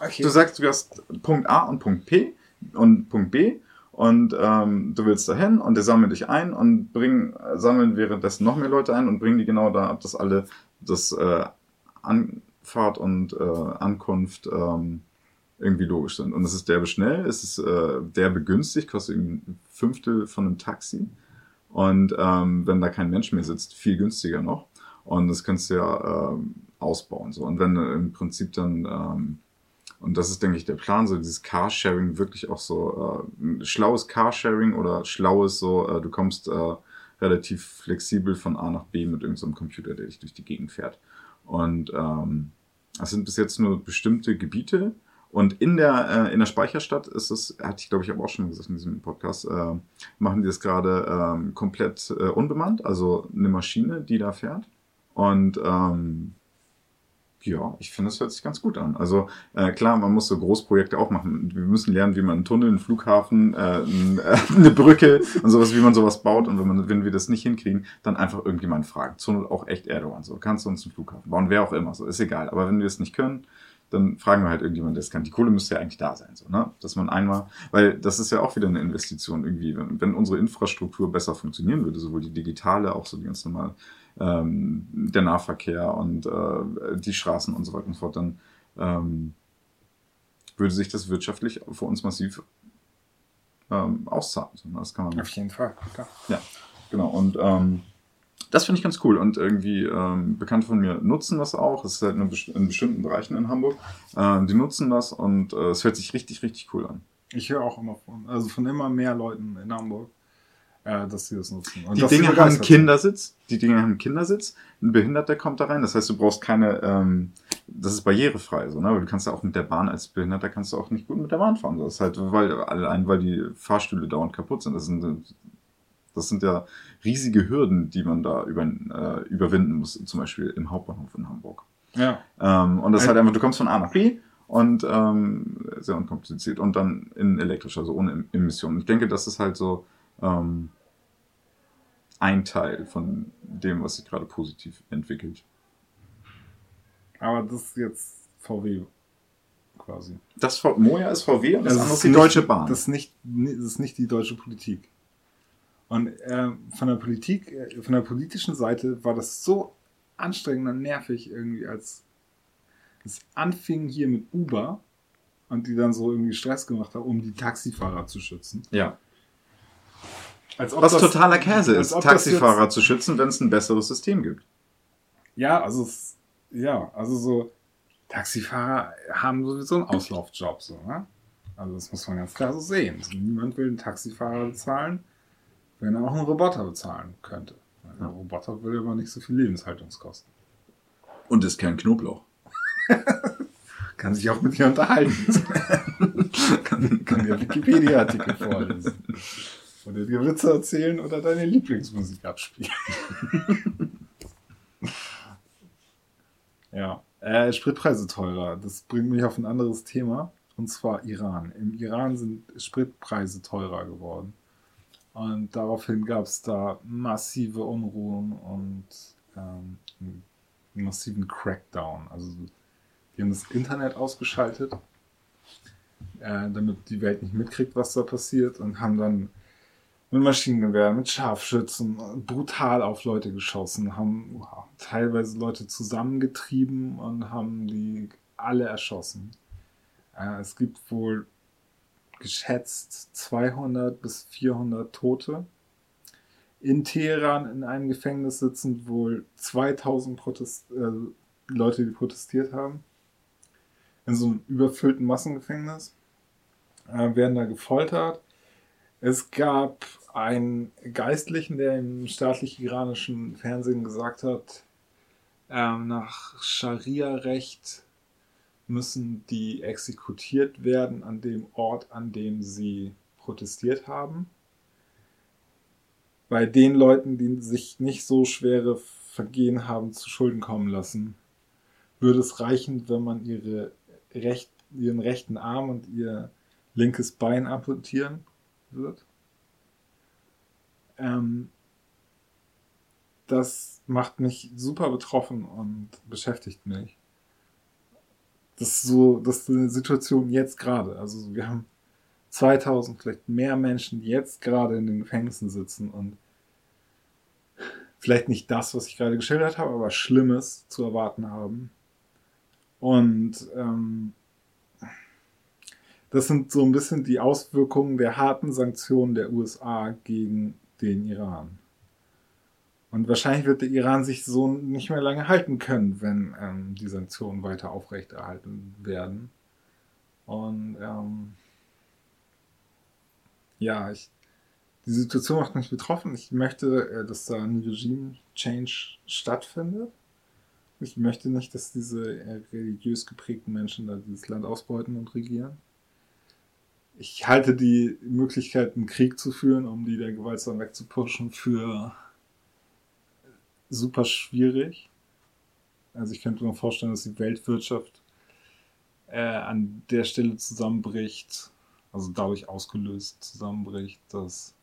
Okay. Du sagst, du hast Punkt A und Punkt P und Punkt B und ähm, du willst dahin und der sammelt dich ein und bringen, sammeln währenddessen noch mehr Leute ein und bringen die genau da ab, dass alle das äh, Anfahrt und äh, Ankunft ähm, irgendwie logisch sind. Und es ist derbe schnell, es ist äh, derbe günstig, kostet irgendwie ein Fünftel von einem Taxi. Und ähm, wenn da kein Mensch mehr sitzt, viel günstiger noch. Und das kannst du ja ähm, ausbauen. So. Und wenn du im Prinzip dann, ähm, und das ist, denke ich, der Plan, so dieses Carsharing wirklich auch so äh, schlaues Carsharing oder schlaues so, äh, du kommst äh, relativ flexibel von A nach B mit irgendeinem so Computer, der dich durch die Gegend fährt. Und ähm, das sind bis jetzt nur bestimmte Gebiete. Und in der, äh, in der Speicherstadt ist es, hatte ich glaube ich auch schon gesagt in diesem Podcast, äh, machen die das gerade ähm, komplett äh, unbemannt, also eine Maschine, die da fährt. Und ähm, ja, ich finde, es hört sich ganz gut an. Also äh, klar, man muss so Großprojekte auch machen. Wir müssen lernen, wie man einen Tunnel, einen Flughafen, äh, äh, eine Brücke und sowas, wie man sowas baut. Und wenn, man, wenn wir das nicht hinkriegen, dann einfach irgendjemand fragen. Zur auch echt Erdogan. So, kannst du uns einen Flughafen bauen? Wer auch immer. So, ist egal. Aber wenn wir es nicht können, dann fragen wir halt irgendjemand, der es kann. Die Kohle müsste ja eigentlich da sein, so, ne? Dass man einmal, weil das ist ja auch wieder eine Investition irgendwie. Wenn, wenn unsere Infrastruktur besser funktionieren würde, sowohl die digitale, auch so die ganz normale, ähm, der Nahverkehr und äh, die Straßen und so weiter und so fort, dann ähm, würde sich das wirtschaftlich für uns massiv ähm, auszahlen. Das kann man Auf jeden Fall, klar. ja, genau. Und ähm, das finde ich ganz cool. Und irgendwie ähm, Bekannte von mir nutzen das auch. Das ist halt best- in bestimmten Bereichen in Hamburg. Ähm, die nutzen das und äh, es hört sich richtig, richtig cool an. Ich höre auch immer von, also von immer mehr Leuten in Hamburg, äh, dass sie das nutzen. Und Die Dinge haben. Kindersitz. Die Dinge haben einen Kindersitz. Ein Behinderter kommt da rein. Das heißt, du brauchst keine, ähm, das ist barrierefrei, so, ne? Weil du kannst ja auch mit der Bahn als Behinderter kannst du auch nicht gut mit der Bahn fahren. Das ist halt, weil, allein weil die Fahrstühle dauernd kaputt sind. Das sind, das sind ja riesige Hürden, die man da über, äh, überwinden muss, zum Beispiel im Hauptbahnhof in Hamburg. Ja. Ähm, und das ist halt einfach, du kommst von A nach B und ähm, sehr unkompliziert und dann in elektrisch, also ohne Em- Emissionen. Ich denke, das ist halt so ähm, ein Teil von dem, was sich gerade positiv entwickelt. Aber das ist jetzt VW quasi. Das V- Moja ist VW und das, Also andere es ist die nicht- Deutsche Bahn. Das ist nicht, das ist nicht die deutsche Politik. Und äh, von der Politik, äh, von der politischen Seite war das so anstrengend und nervig irgendwie, als es anfing hier mit Uber und die dann so irgendwie Stress gemacht haben, um die Taxifahrer zu schützen. ja. Was das- totaler Käse ist, Taxifahrer zu schützen, wenn es ein besseres System gibt. Ja, also ja, also so Taxifahrer haben sowieso einen Auslaufjob, so, ne? Also das muss man ganz klar so sehen. Also niemand will einen Taxifahrer bezahlen, wenn er auch einen Roboter bezahlen könnte. Ein Ja. Roboter will aber nicht so viel Lebenshaltungskosten. Und ist kein Knoblauch. Kann sich auch mit dir unterhalten. kann, kann dir Wikipedia-Artikel vorlesen. Oder dir Witze erzählen oder deine Lieblingsmusik abspielen. ja. Äh, Spritpreise teurer. Das bringt mich auf ein anderes Thema. Und zwar Iran. Im Iran sind Spritpreise teurer geworden. Und daraufhin gab es da massive Unruhen und ähm, einen massiven Crackdown. Also die haben das Internet ausgeschaltet, äh, damit die Welt nicht mitkriegt, was da passiert und haben dann mit Maschinengewehren, mit Scharfschützen brutal auf Leute geschossen, haben wow, teilweise Leute zusammengetrieben und haben die alle erschossen. Äh, es gibt wohl geschätzt 200 bis 400 Tote. In Teheran in einem Gefängnis sitzen wohl 2000 Protest äh, Leute, die protestiert haben. In so einem überfüllten Massengefängnis. Äh, werden da gefoltert. Es gab einen Geistlichen, der im staatlich-iranischen Fernsehen gesagt hat, ähm, nach Scharia-Recht müssen die exekutiert werden an dem Ort, an dem sie protestiert haben. Bei den Leuten, die sich nicht so schwere Vergehen haben zu Schulden kommen lassen, würde es reichen, wenn man ihre recht, ihren rechten Arm und ihr linkes Bein amputieren wird. Ähm, das macht mich super betroffen und beschäftigt mich. Das ist so, das ist eine Situation jetzt gerade. Also wir haben 2000, vielleicht mehr Menschen, die jetzt gerade in den Gefängnissen sitzen und vielleicht nicht das, was ich gerade geschildert habe, aber Schlimmes zu erwarten haben. Und ähm, das sind so ein bisschen die Auswirkungen der harten Sanktionen der USA gegen den Iran. Und wahrscheinlich wird der Iran sich so nicht mehr lange halten können, wenn ähm, die Sanktionen weiter aufrechterhalten werden. Und ähm, ja, ich, die Situation macht mich betroffen. Ich möchte, äh, dass da ein Regime-Change stattfindet. Ich möchte nicht, dass diese äh, religiös geprägten Menschen da dieses Land ausbeuten und regieren. Ich halte die Möglichkeit, einen Krieg zu führen, um die der gewaltsam wegzupushen, für super schwierig. Also ich könnte mir vorstellen, dass die Weltwirtschaft äh, an der Stelle zusammenbricht, also dadurch ausgelöst zusammenbricht, dass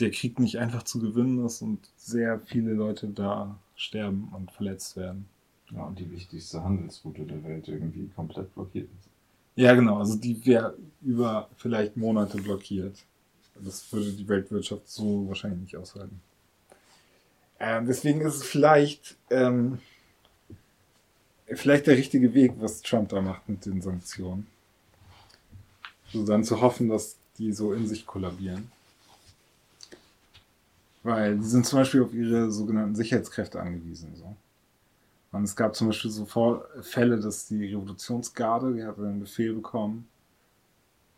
der Krieg nicht einfach zu gewinnen ist und sehr viele Leute da sterben und verletzt werden. Ja, und die wichtigste Handelsroute der Welt irgendwie komplett blockiert ist. Ja, genau, also die wäre über vielleicht Monate blockiert. Das würde die Weltwirtschaft so wahrscheinlich nicht aushalten. Ähm, deswegen ist es vielleicht, ähm, vielleicht der richtige Weg, was Trump da macht mit den Sanktionen. So dann zu hoffen, dass die so in sich kollabieren. Weil die sind zum Beispiel auf ihre sogenannten Sicherheitskräfte angewiesen. So. Und es gab zum Beispiel so Fälle, dass die Revolutionsgarde, die hatte einen Befehl bekommen,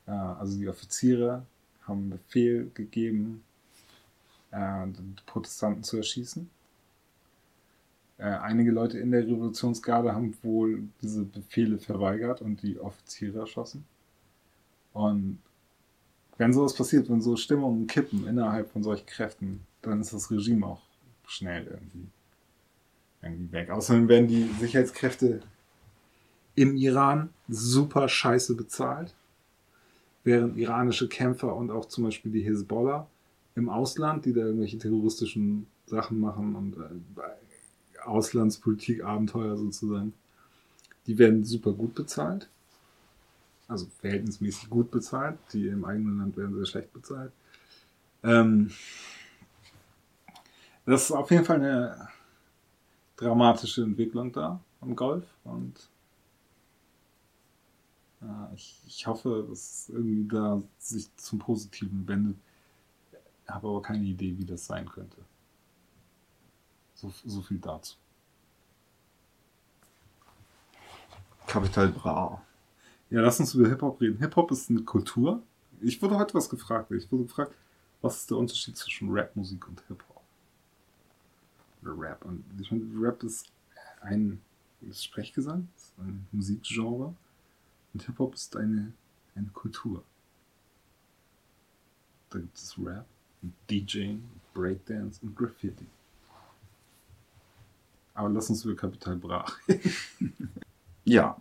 also die Offiziere haben einen Befehl gegeben, äh, die Protestanten zu erschießen. Äh, einige Leute in der Revolutionsgarde haben wohl diese Befehle verweigert und die Offiziere erschossen. Und wenn sowas passiert, wenn so Stimmungen kippen innerhalb von solchen Kräften, dann ist das Regime auch schnell irgendwie, irgendwie weg. Außerdem werden die Sicherheitskräfte im Iran super scheiße bezahlt, während iranische Kämpfer und auch zum Beispiel die Hezbollah im Ausland, die da irgendwelche terroristischen Sachen machen und äh, Auslandspolitik, Abenteuer sozusagen, die werden super gut bezahlt. Also verhältnismäßig gut bezahlt. Die im eigenen Land werden sehr schlecht bezahlt. Ähm, das ist auf jeden Fall eine dramatische Entwicklung da am Golf und äh, ich, ich hoffe, dass es irgendwie da sich zum Positiven wendet. Habe aber keine Idee, wie das sein könnte. So, so viel dazu. Kapital Bra. Ja, lass uns über Hip-Hop reden. Hip-Hop ist eine Kultur. Ich wurde heute was gefragt. Ich wurde gefragt, was ist der Unterschied zwischen Rap-Musik und Hip-Hop? Rap. Und ich meine, Rap ist ein ist Sprechgesang, ist ein Musikgenre. Und Hip-Hop ist eine, eine Kultur. Da gibt es Rap, DJing, Breakdance und Graffiti. Aber lass uns über Kapital Bra reden. Ja.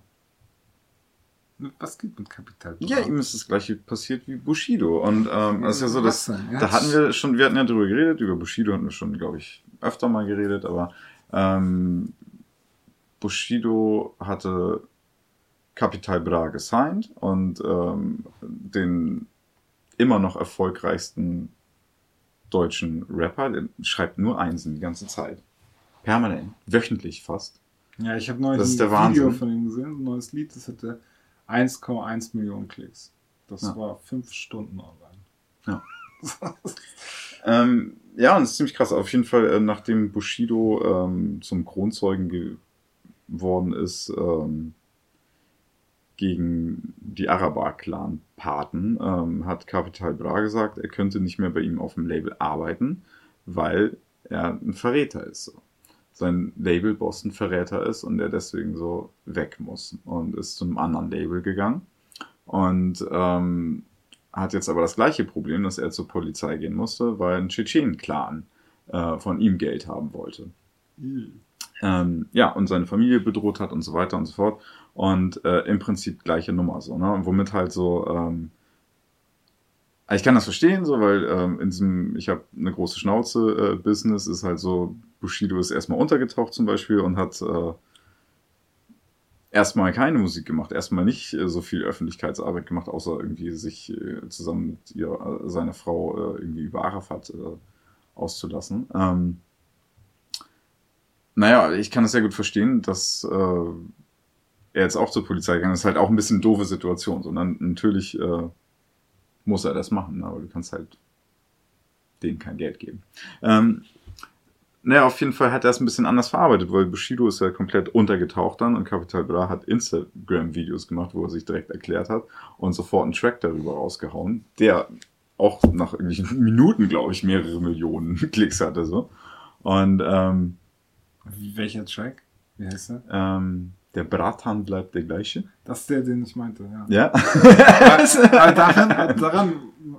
Was geht mit Kapital Bra? Ja, ihm ist das gleiche passiert wie Bushido. Und ähm, es ist ja so, dass? Ja, da hatten wir schon, wir hatten ja drüber geredet, über Bushido hatten wir schon, glaube ich, öfter mal geredet, aber ähm, Bushido hatte Capital Bra gesigned und ähm, den immer noch erfolgreichsten deutschen Rapper, der schreibt nur Einsen die ganze Zeit. Permanent, wöchentlich fast. Ja, ich habe neulich Das ein Video Wahnsinn. von ihm gesehen, ein neues Lied, das hatte 1,1 Millionen Klicks. Das Ja. war fünf Stunden online. Ja. Ähm, ja, und das ist ziemlich krass. Auf jeden Fall, äh, nachdem Bushido ähm, zum Kronzeugen geworden ist ähm, gegen die Araber-Clan-Paten, ähm, hat Capital Bra gesagt, er könnte nicht mehr bei ihm auf dem Label arbeiten, weil er ein Verräter ist. So. Sein Labelboss ein Verräter ist und er deswegen so weg muss und ist zu einem anderen Label gegangen. Und ähm, hat jetzt aber das gleiche Problem, dass er zur Polizei gehen musste, weil ein Tschetschenen-Clan äh, von ihm Geld haben wollte. Ähm, ja, und seine Familie bedroht hat und so weiter und so fort. Und äh, im Prinzip gleiche Nummer so, ne? Womit halt so, ähm, ich kann das verstehen, so, weil ähm, in diesem, ich habe eine große Schnauze äh, ist halt so, Bushido ist erstmal untergetaucht zum Beispiel und hat äh, erstmal keine Musik gemacht, erstmal nicht äh, so viel Öffentlichkeitsarbeit gemacht, außer irgendwie sich äh, zusammen mit ihr, äh, seiner Frau äh, irgendwie über Arafat auszulassen. Ähm, naja, ich kann es sehr gut verstehen, dass er jetzt auch zur Polizei gegangen ist. Halt auch ein bisschen doofe Situation, sondern natürlich muss er das machen, aber du kannst halt denen kein Geld geben. Ähm, naja, auf jeden Fall hat er es ein bisschen anders verarbeitet, weil Bushido ist ja komplett untergetaucht dann und Capital Bra hat Instagram-Videos gemacht, wo er sich direkt erklärt hat und sofort einen Track darüber rausgehauen, der auch nach irgendwelchen Minuten, glaube ich, mehrere Millionen Klicks hatte. so Und ähm, welcher Track? Wie heißt der? ähm, der Bratan bleibt der gleiche. Das ist der, den ich meinte, ja. Ja. Aber daran, daran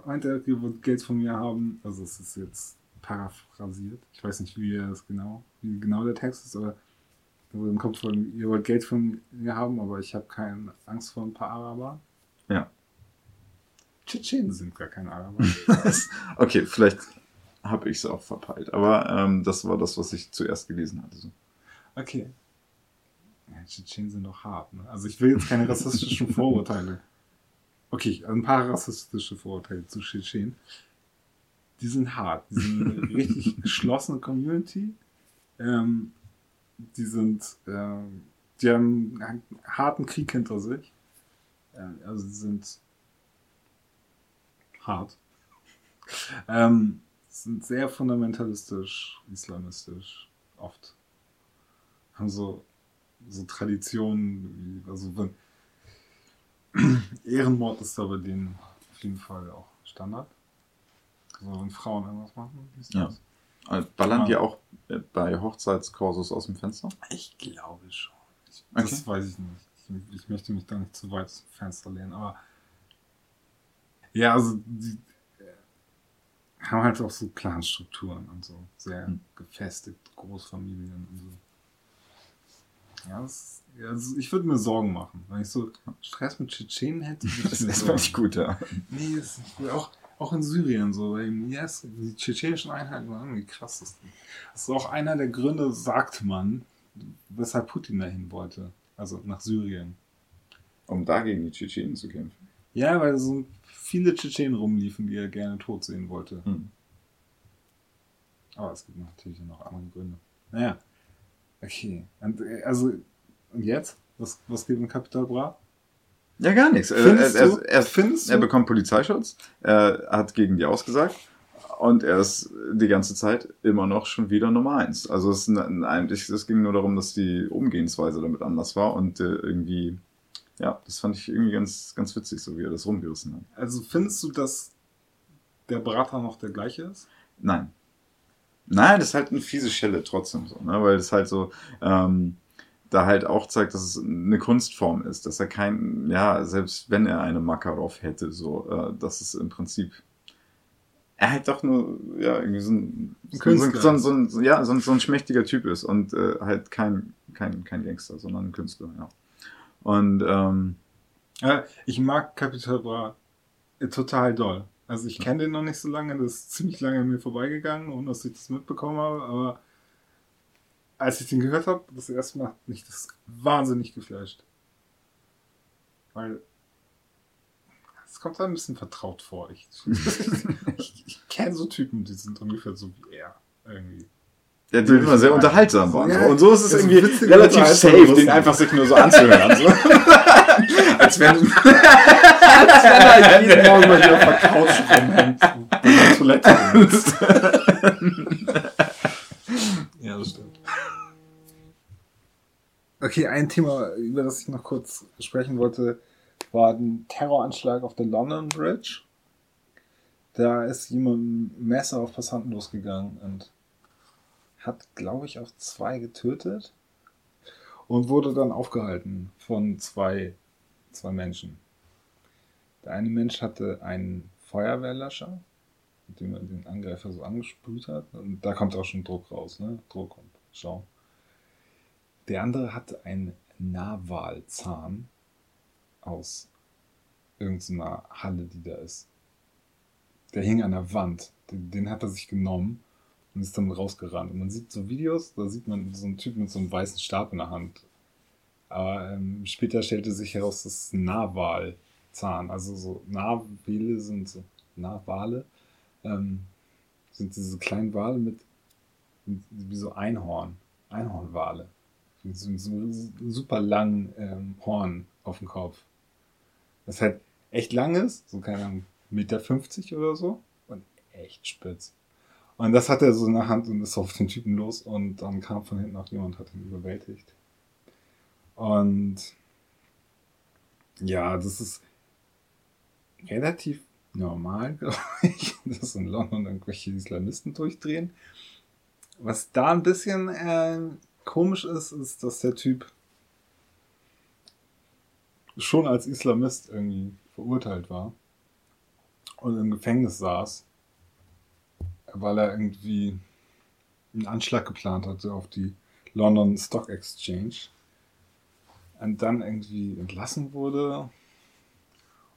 meinte er, ihr wollt Geld von mir haben. Also es ist jetzt paraphrasiert. Ich weiß nicht, wie er das genau, wie genau der Text ist, aber im Kopf von, ihr wollt Geld von mir haben, aber ich habe keine Angst vor ein paar Araber. Ja. Tschetschenen sind gar keine Araber. okay, vielleicht habe ich es auch verpeilt. Aber ähm, das war das, was ich zuerst gelesen hatte. So. Okay. Tschetschenen sind doch hart. Ne? Also ich will jetzt keine rassistischen Vorurteile. Okay, ein paar rassistische Vorurteile zu Tschetschenen. Die sind hart. Die sind eine richtig geschlossene Community. Ähm, die sind, ähm, die haben einen harten Krieg hinter sich. Ähm, also sie sind hart. Ähm, sind sehr fundamentalistisch, islamistisch, oft. Haben so, so Traditionen, wie, also wenn, Ehrenmord ist da bei denen auf jeden Fall auch Standard. Also wenn Frauen irgendwas machen, ist Ja. das? Äh, Ballern die auch äh, bei Hochzeitskursus aus dem Fenster? Ich glaube schon. Ich, Okay. Das weiß ich nicht. Ich, ich möchte mich da nicht zu weit aus dem Fenster lehnen, aber ja, also die äh, haben halt auch so Clanstrukturen und so. Sehr Hm. gefestigt, Großfamilien und so. Ja, das, also ich würde mir Sorgen machen. Wenn ich so Stress mit Tschetschenen hätte, Das ist nicht gut, ja. Nee, das ist nicht gut. Auch, auch in Syrien so. Weil yes, die tschetschenischen Einheiten waren irgendwie krass. Das ist auch einer der Gründe, sagt man, weshalb Putin dahin wollte. Also nach Syrien. Um da gegen die Tschetschenen zu kämpfen. Ja, weil so viele Tschetschenen rumliefen, die er gerne tot sehen wollte. Hm. Aber es gibt natürlich noch andere Gründe. Naja. Okay. Und, äh, also, und jetzt? Was, was geht in Capital Bra? Ja, gar nichts. Er, Findest er, er, er, er bekommt Polizeischutz, er hat gegen die ausgesagt und er ist die ganze Zeit immer noch schon wieder Nummer eins. Also es, eigentlich, es ging nur darum, dass die Umgehensweise damit anders war und äh, irgendwie, ja, das fand ich irgendwie ganz, ganz witzig, so wie er das rumgerissen hat. Also findest du, dass der Berater noch der gleiche ist? Nein. Nein, das ist halt eine fiese Schelle trotzdem so, ne? weil es halt so ähm, da halt auch zeigt, dass es eine Kunstform ist, dass er kein, ja, selbst wenn er eine Makarov hätte, so, äh, dass es im Prinzip er halt doch nur, ja, irgendwie so ein, Ein so, ein, Künstler so, ein, so, ein, so, ja, so, ein, so ein schmächtiger Typ ist und äh, halt kein, kein, kein Gangster, sondern ein Künstler, ja. Und ähm, ich mag Capital Bra total doll. Also ich kenne den noch nicht so lange, das ist ziemlich lange an mir vorbeigegangen, ohne dass ich das mitbekommen habe, aber als ich den gehört habe, das erste Mal, hat mich das wahnsinnig geflasht. Weil es kommt da ein bisschen vertraut vor. Ich, ich, ich kenne so Typen, die sind ungefähr so wie er. Irgendwie. Ja, die immer sehr unterhaltsam waren. Ja, so. Und so ist es ist irgendwie witzig relativ safe, den einfach sich nur so anzuhören. So. Als wenn, als wenn er jeden Morgen mal wieder auf der Couch rumhängt und der Toilette sitzt. ja, das stimmt. Okay, ein Thema, über das ich noch kurz sprechen wollte, war ein Terroranschlag auf der London Bridge. Da ist jemand mit einem Messer auf Passanten losgegangen und hat, glaube ich, auch zwei getötet und wurde dann aufgehalten von zwei, zwei Menschen. Der eine Mensch hatte einen Feuerwehrlöscher, mit dem er den Angreifer so angesprüht hat. Und da kommt auch schon Druck raus, ne? Druck und Schau. Der andere hatte einen Narwalzahn aus irgendeiner Halle, die da ist. Der hing an der Wand. Den, den hat er sich genommen und ist dann rausgerannt. Und man sieht so Videos, da sieht man so einen Typ mit so einem weißen Stab in der Hand. Aber ähm, später stellte sich heraus, das ist Narwalzahn. Also so Narwale sind so Narwale. Ähm, sind diese kleinen Wale mit, mit wie so Einhorn. Einhornwale. Mit so, so einem super langen ähm, Horn auf dem Kopf. Das halt echt lang ist, so keine Ahnung, Meter 50 oder so. Und echt spitz. Und das hat er so in der Hand und ist auf den Typen los und dann kam von hinten auch jemand, hat ihn überwältigt. Und ja, das ist relativ normal, glaube ich, dass in London irgendwelche Islamisten durchdrehen. Was da ein bisschen äh, komisch ist, ist, dass der Typ schon als Islamist irgendwie verurteilt war und im Gefängnis saß, weil er irgendwie einen Anschlag geplant hatte auf die London Stock Exchange und dann irgendwie entlassen wurde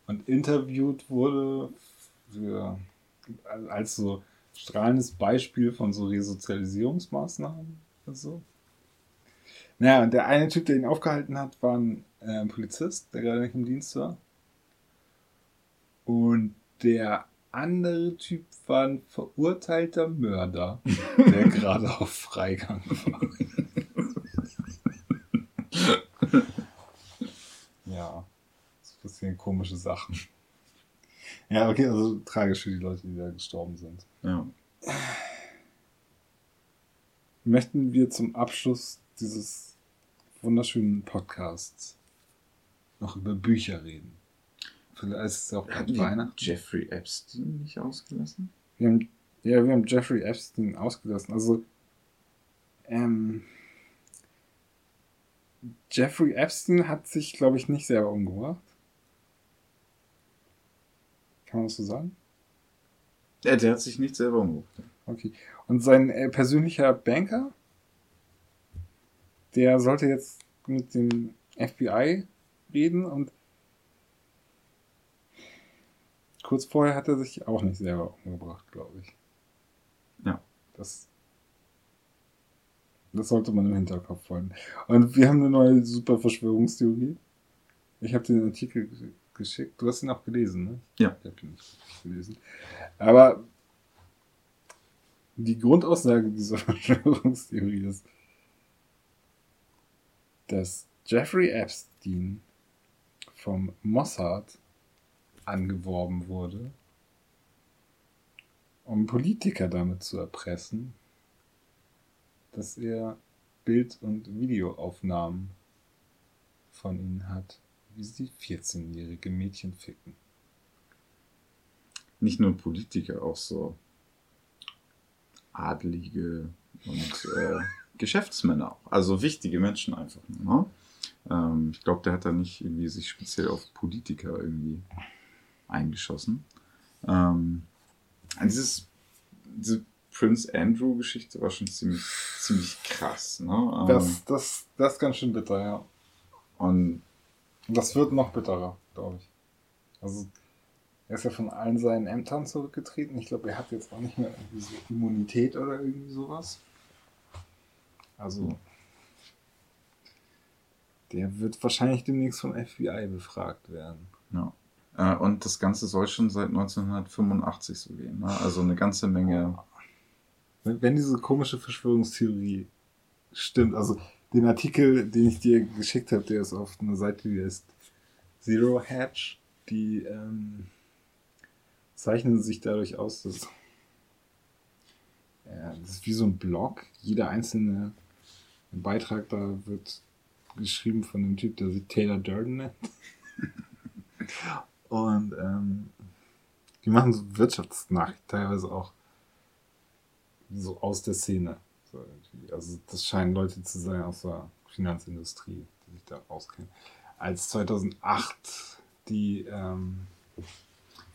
und interviewt wurde für, als so strahlendes Beispiel von so Resozialisierungsmaßnahmen und so. Naja, und der eine Typ, der ihn aufgehalten hat, war ein äh, Polizist, der gerade nicht im Dienst war. Und der andere Typ war ein verurteilter Mörder, der gerade auf Freigang war. ja, das bisschen komische Sachen. Ja, okay, also tragisch für die Leute, die da gestorben sind. ja. Möchten wir zum Abschluss dieses wunderschönen Podcasts noch über Bücher reden? Vielleicht ist es auch bald Weihnachten. Jeffrey Epstein nicht ausgelassen? Wir haben, ja, wir haben Jeffrey Epstein ausgelassen. Also, ähm, Jeffrey Epstein hat sich, glaube ich, nicht selber umgebracht. Kann man das so sagen? Ja, der hat sich nicht selber umgebracht. Okay. Und sein äh, persönlicher Banker, der sollte jetzt mit dem FBI reden und kurz vorher hat er sich auch nicht selber umgebracht, glaube ich. Ja. Das, das sollte man im Hinterkopf halten. Und wir haben eine neue super Verschwörungstheorie. Ich habe den Artikel gesch- geschickt. Du hast ihn auch gelesen, ne? Ja. Ich habe ihn nicht gelesen. Aber die Grundaussage dieser Verschwörungstheorie ist, dass Jeffrey Epstein vom Mossad angeworben wurde, um Politiker damit zu erpressen, dass er Bild- und Videoaufnahmen von ihnen hat, wie sie 14-jährige Mädchen ficken. Nicht nur Politiker, auch so Adlige und äh, Geschäftsmänner auch. Also wichtige Menschen einfach. Ne? Ähm, ich glaube, der hat da nicht irgendwie sich speziell auf Politiker irgendwie eingeschossen. Ähm, dieses, diese Prince Andrew-Geschichte war schon ziemlich, ziemlich krass. Ne? Ähm, Das, das, das ist ganz schön bitter, ja. und Und das wird noch bitterer, glaube ich. Also, er ist ja von allen seinen Ämtern zurückgetreten. Ich glaube, er hat jetzt auch nicht mehr irgendwie so Immunität oder irgendwie sowas. Also, der wird wahrscheinlich demnächst vom FBI befragt werden. Ja. Äh, Und das Ganze soll schon seit 1985 so gehen. Ne? Also eine ganze Menge. Wenn, wenn diese komische Verschwörungstheorie stimmt, also den Artikel, den ich dir geschickt habe, der ist auf einer Seite, die heißt Zero Hatch, die ähm, zeichnen sich dadurch aus, dass ja, das ist wie so ein Blog. Jeder einzelne Beitrag da wird geschrieben von einem Typ, der sich Taylor Durden nennt. Und ähm, die machen so Wirtschaftsnachrichten teilweise auch so aus der Szene. So also das scheinen Leute zu sein aus der Finanzindustrie, die sich da auskennen. Als 2008 die ähm,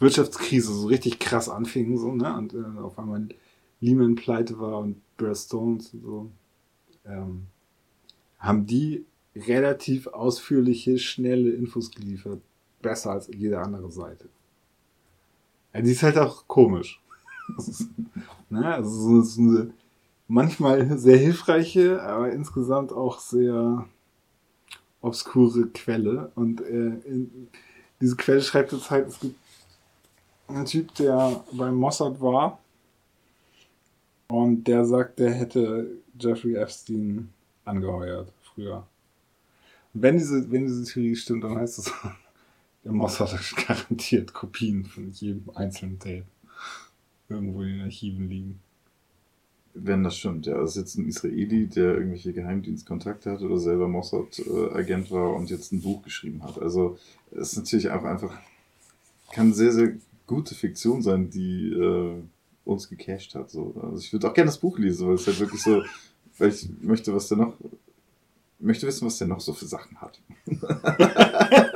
Wirtschaftskrise so richtig krass anfing so, ne? und äh, auf einmal Lehman pleite war und Bear Stones und so, ähm, haben die relativ ausführliche, schnelle Infos geliefert. Besser als jede andere Seite. Ja, die ist halt auch komisch. Das ist, ne? Also so, eine manchmal sehr hilfreiche, aber insgesamt auch sehr obskure Quelle. Und äh, in, diese Quelle schreibt jetzt halt, es gibt einen Typ, der beim Mossad war und der sagt, der hätte Jeffrey Epstein angeheuert früher. Wenn diese, wenn diese Theorie stimmt, dann heißt es, der Mossad hat garantiert Kopien von jedem einzelnen Tape irgendwo in den Archiven liegen. Wenn das stimmt, ja. Das ist jetzt ein Israeli, der irgendwelche Geheimdienstkontakte hat oder selber Mossad-Agent war und jetzt ein Buch geschrieben hat. Also es ist natürlich auch einfach, kann sehr, sehr gute Fiktion sein, die äh, uns gecached hat. So. Also ich würde auch gerne das Buch lesen, weil es halt wirklich so, weil ich möchte, was der noch, möchte wissen, was der noch so für Sachen hat.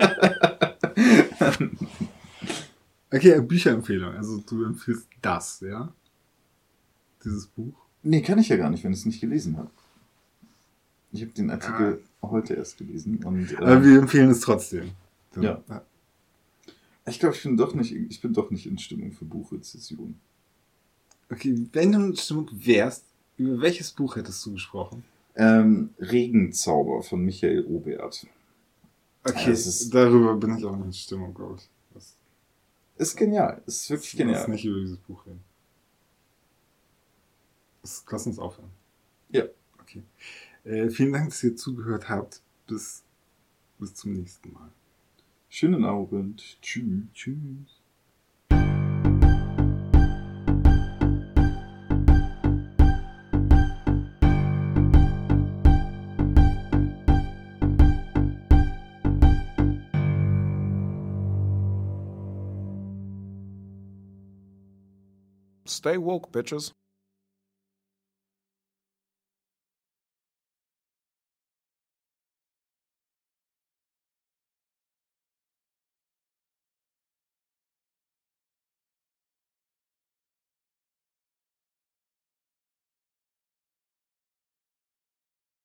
Okay, Bücherempfehlung. Also du empfiehlst das, ja? Dieses Buch. Nee, kann ich ja gar nicht, wenn ich es nicht gelesen habe. Ich habe den Artikel heute erst gelesen und Aber äh, wir empfehlen es trotzdem. So. Ja. ich glaube, ich bin doch nicht, ich bin doch nicht in Stimmung für Buchrezession. Okay, wenn du in Stimmung wärst, über welches Buch hättest du gesprochen? Ähm, Regenzauber von Michael Obert. Okay, darüber bin ich auch nicht in Stimmung, glaube ich. Ist genial, ist wirklich Lass genial. nicht über dieses Buch reden. Das, lass uns aufhören. Ja. Okay. Äh, vielen Dank, dass ihr zugehört habt. Bis, bis zum nächsten Mal. Schönen Abend. Tschüss. Tschüss. Stay woke, bitches.